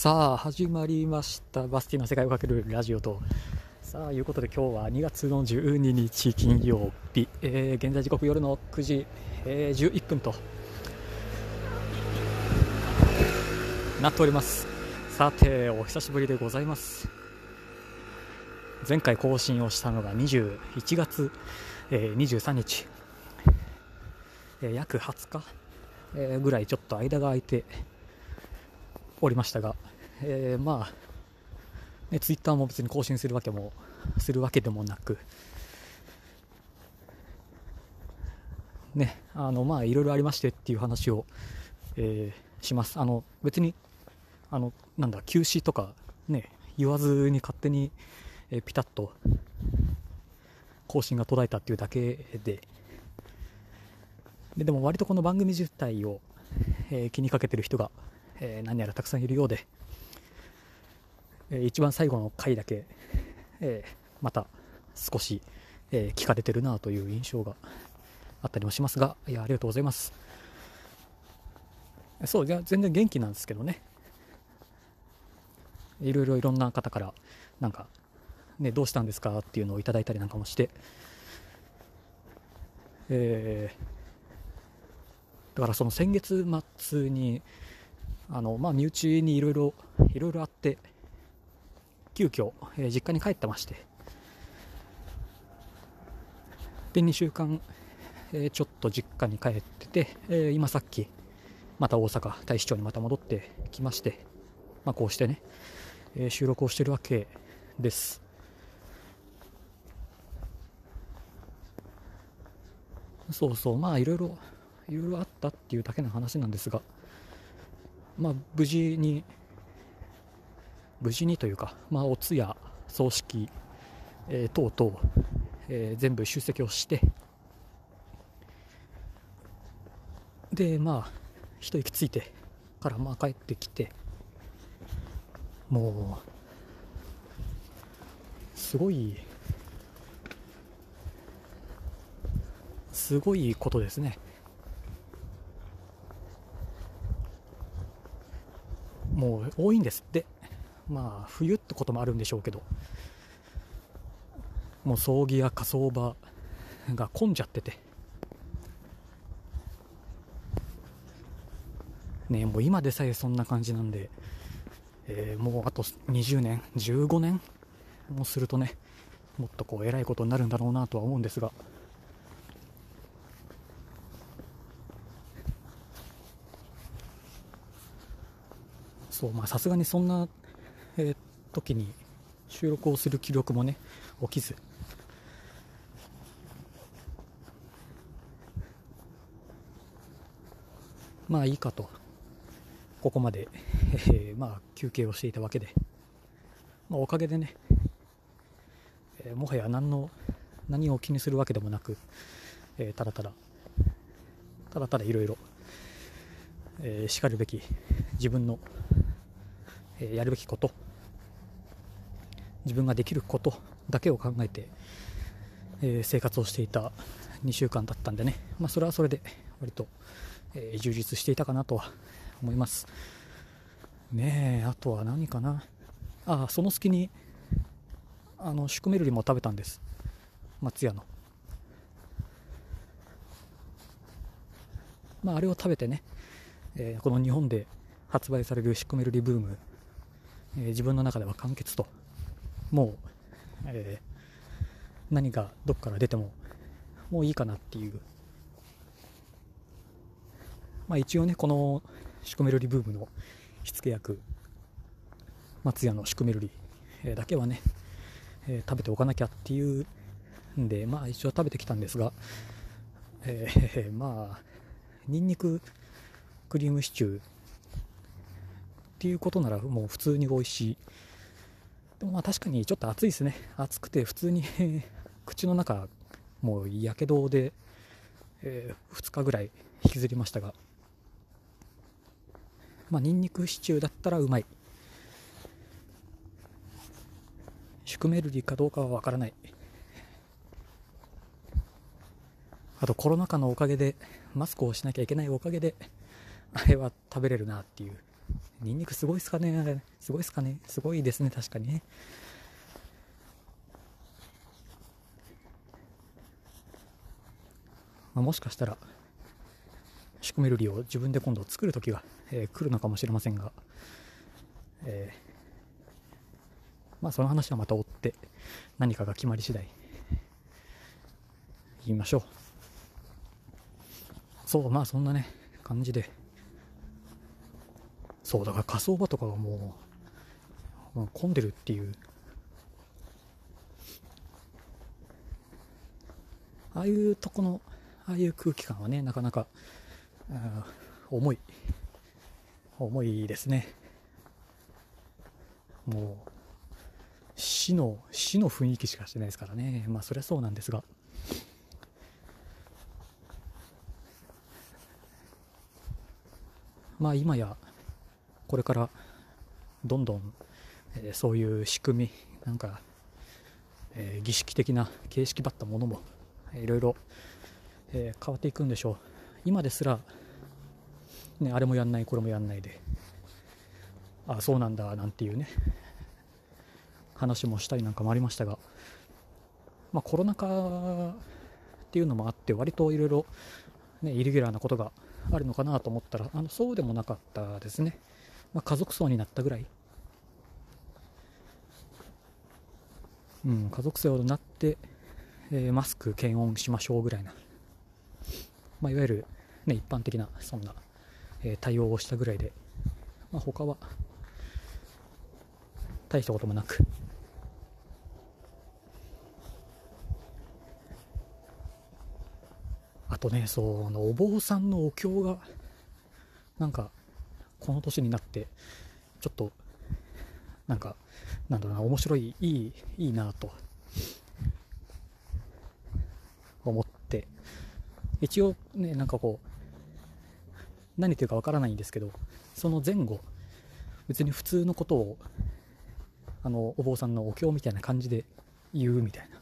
さあ始まりました。バスティの世界をかけるラジオと。さあいうことで今日は2月の12日金曜日、えー、現在時刻夜の9時、えー、11分と。なっております。さてお久しぶりでございます。前回更新をしたのが21月、えー、23日、えー、約20日、えー、ぐらいちょっと間が空いておりましたが、えー、まあ、ね、ツイッターも別に更新するわけも、するわけでもなく、ね、あの、まあ、いろいろありましてっていう話を、えー、します。あの、別に、あの、なんだ、休止とか、ね、言わずに勝手に、えー、ピタッと、更新が途絶えたっていうだけで、ででも割とこの番組自体を、えー、気にかけてる人がえー、何やらたくさんいるようで、えー、一番最後の回だけ、えー、また少し、え聞かれてるなという印象があったりもしますが、いや、ありがとうございます。そう、全然元気なんですけどね。いろいろいろんな方から、なんか、ね、どうしたんですかっていうのをいただいたりなんかもして、えー、だからその先月末に、あの、まあ、身内にいろいろ、いろいろあって、急遽、えー、実家に帰ってまして、で、2週間、えー、ちょっと実家に帰ってて、えー、今さっき、また大阪、大使町にまた戻ってきまして、まあ、こうしてね、え収録をしてるわけです。そうそう、まあいろいろ、いろいろあったっていうだけの話なんですが、まあ、無事に、無事にというか、まあ、お通夜、葬式、えー、等々、えー、全部出席をして、で、まあ、一息ついてからまあ帰ってきて、もう、すごい、すごいことですね。もう多いんです。ってまあ冬ってこともあるんでしょうけどもう葬儀や火葬場が混んじゃってて。ねもう今でさえそんな感じなんで、えー、もうあと20年15年もするとねもっとこう偉いことになるんだろうなとは思うんですが。そうまあさすがにそんな、えー、時に収録をする記録もね起きず。まあいいかと。ここまで、えー、まあ休憩をしていたわけで、まあ、おかげでね、えー、もはや何の何を気にするわけでもなく、えー、ただただただただいろいろしかるべき自分のえやるべきこと。自分ができることだけを考えて、え生活をしていた2週間だったんでね、まあ、それはそれで割と、え充実していたかなとは思います。ねえあとは何かな。ああその隙にあのシュクメルリも食べたんです。松屋の。まああれを食べてね、えー、この日本で発売されるシュクメルリブームえー、自分の中では完結と。もう、えー、何がどっから出てももういいかなっていう。まあ一応ねこのシュクメルリブームの火付け役松屋のシュクメルリ、えー、だけはね、えー、食べておかなきゃっていうんでまあ一応食べてきたんですが、えー、まあニンニククリームシチューっていうことならもう普通に美味しい。でもまあ確かにちょっと暑いですね。暑くて普通に 口の中もうやけどで、えー、2日ぐらい引きずりましたが、まあニンニクシチューだったらうまい。シュクメルリかどうかはわからない。あとコロナ禍のおかげで、マスクをしなきゃいけないおかげで、あれは食べれるなっていうニンニクすごいっすかね。すごいっすかね。すごいですね、確かにね。まあ、もしかしたら、シュクメルリを自分で今度作る時が、えー、来るのかもしれませんが、えー、まあその話はまた追って何かが決まり次第言いましょう。そうまあそんなね感じで。そうだから火葬場とかがもう、混んでるっていう。ああいうとこのああいう空気感はねなかなか重い。重いですね。もう死の死の雰囲気しかしてないですからね。まあそりゃそうなんですが。まあ今やこれからどんどん、えー、そういう仕組みなんか、えー、儀式的な形式ばったものも、いろいろ、え、変わっていくんでしょう。今ですら、ね、あれもやんないこれもやんないであそうなんだなんていうね話もしたりなんかもありましたが、まあ、コロナ禍っていうのもあって割といろいろイレギュラーなことがあるのかなと思ったらあのそうでもなかったですね、まあ、家族葬になったぐらい、うん、家族葬になって、えー、マスク検温しましょうぐらいな、まあ、いわゆる、ね、一般的なそんな、えー、対応をしたぐらいで、まあ、他は大したこともなく。あとねそうあのお坊さんのお経がなんかこの年になってちょっとなんかなんだろうな面白いいいいいなと思って。一応ねなんかこう何言ってるかわからないんですけどその前後別に普通のことをあのお坊さんのお経みたいな感じで言うみたいな。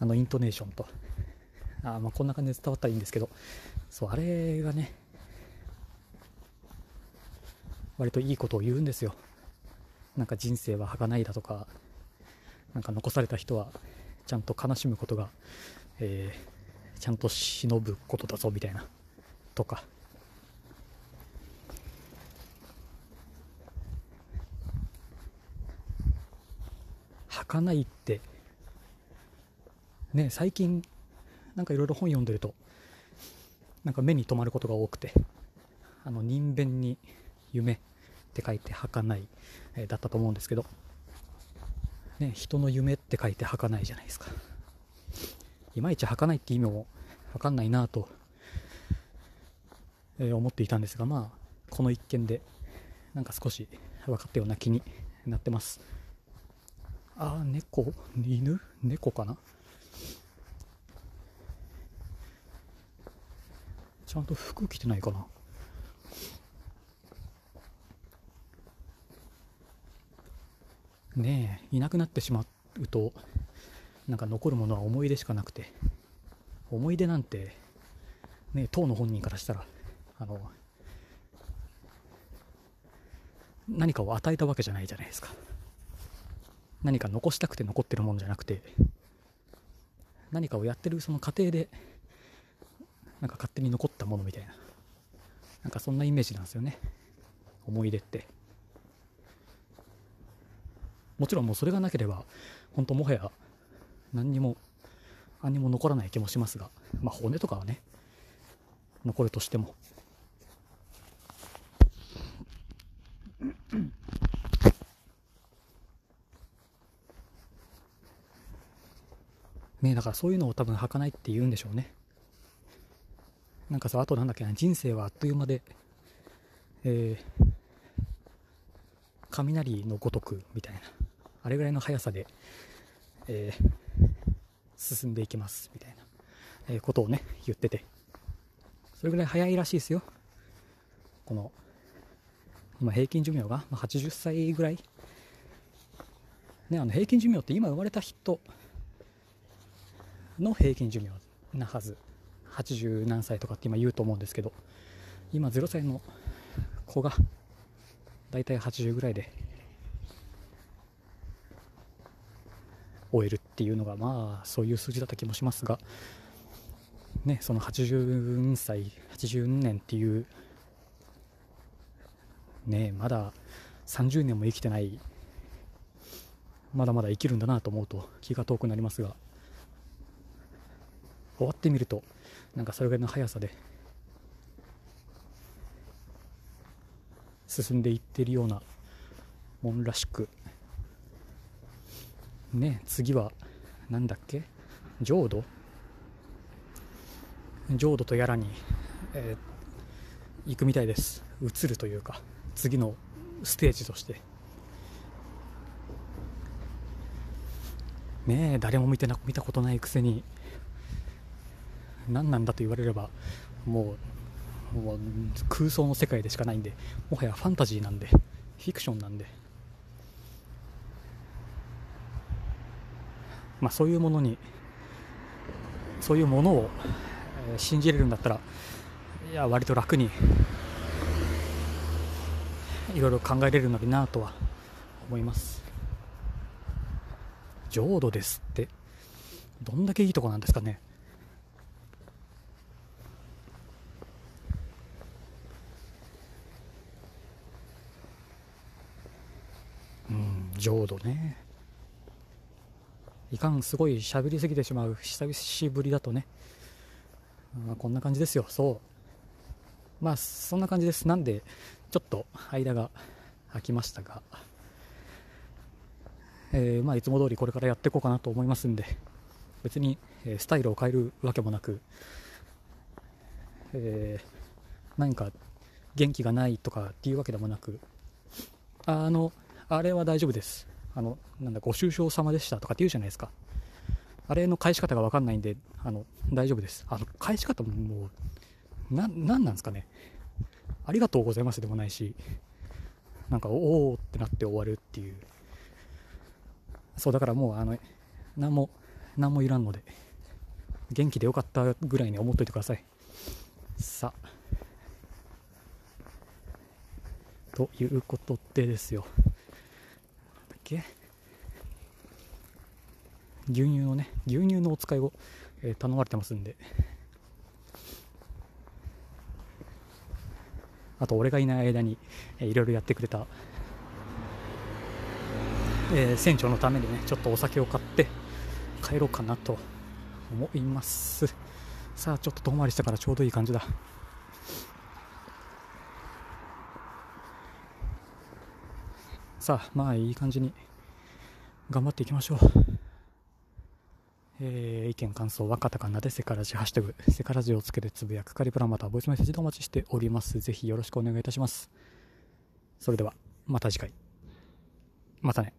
あのイントネーションと。あまあこんな感じで伝わったらいいんですけど。そうあれがね割といいことを言うんですよ。なんか人生は儚いだとかなんか残された人はちゃんと悲しむことが、えー、ちゃんと忍ぶことだぞみたいなとか。儚いってね最近なんかいろいろ本読んでるとなんか目に留まることが多くてあの人弁に夢って書いて儚い、えー、だったと思うんですけど、ね、人の夢って書いて儚いじゃないですか。いまいち儚いって意味も分かんないなと、えー、思っていたんですがまあこの一件でなんか少し分かったような気になってます。ああ猫？犬？猫かな？ちゃんと服着てないかな？ねいなくなってしまうとなんか残るものは思い出しかなくて思い出なんてね当の本人からしたらあの何かを与えたわけじゃないじゃないですか。何か残したくて残ってるもんじゃなくて何かをやってるその過程でなんか勝手に残ったものみたいななんかそんなイメージなんですよね。思い出って。もちろんもうそれがなければ本当もはや何にも何にも残らない気もしますがまあ骨とかはね残るとしても。ねだからそういうのを多分履かないって言うんでしょうね。なんかさあとなんだっけな人生はあっという間で、えー、雷のごとくみたいな。あれぐらいの速さで、えー、進んでいきますみたいな、えー、ことをね言ってて。それぐらい早いらしいですよ。この今平均寿命が80歳ぐらい。ねあの平均寿命って今生まれた人の平均寿命なはず。80何歳とかって今言うと思うんですけど。今0歳の子が大体80ぐらいで終えるっていうのがまあそういう数字だった気もしますが。ねその80歳80年っていうねまだ30年も生きてないまだまだ生きるんだなと思うと気が遠くなりますが。終わってみるとなんかそれぐらいの速さで進んでいってるようなもんらしくね次は何だっけ？浄土？浄土とやらに、えー、行くみたいです。移るというか次のステージとして。ねえ誰も見てな見たことないくせに何なんだと言われればもうもう空想の世界でしかないんでもはやファンタジーなんでフィクションなんで。まあそういうものにそういうものを信じれるんだったらいや割と楽にいろいろ考えれるのになとは思います。浄土ですってどんだけいいとこなんですかね。うん浄土ね。いかんすごい喋りすぎてしまう久しぶりだとね、まあ、こんな感じですよ。そう。まあそんな感じです。なんでちょっと間が空きましたが、えー、まあ、いつも通りこれからやっていこうかなと思いますんで。別に、えスタイルを変えるわけもなく、えー、何か元気がないとかっていうわけでもなく。あのあれは大丈夫です。あのなんだご愁傷様でしたとかって言うじゃないですか。あれの返し方が分かんないんであの大丈夫です。あの返し方ももうななんなんですかね。ありがとうございますでもないしなんかおおってなって終わるっていう。そうだからもうあの何も何もいらんので元気でよかったぐらいに思っといてください。さあ。ということでですよ。け。牛乳のね牛乳のお使いを、えー、頼まれてますんで。あと俺がいない間に、えー、いろいろやってくれた、えー、船長のためにねちょっとお酒を買って帰ろうかなと思います。さあちょっと遠回りしたからちょうどいい感じだ。さあまあいい感じに頑張っていきましょう、えー、意見感想はカタカナでセカラジハッシュタグセカラジをつけてつぶやくカリプラまたボイスメッセージでお待ちしております。ぜひよろしくお願いいたします。それではまた次回。またね。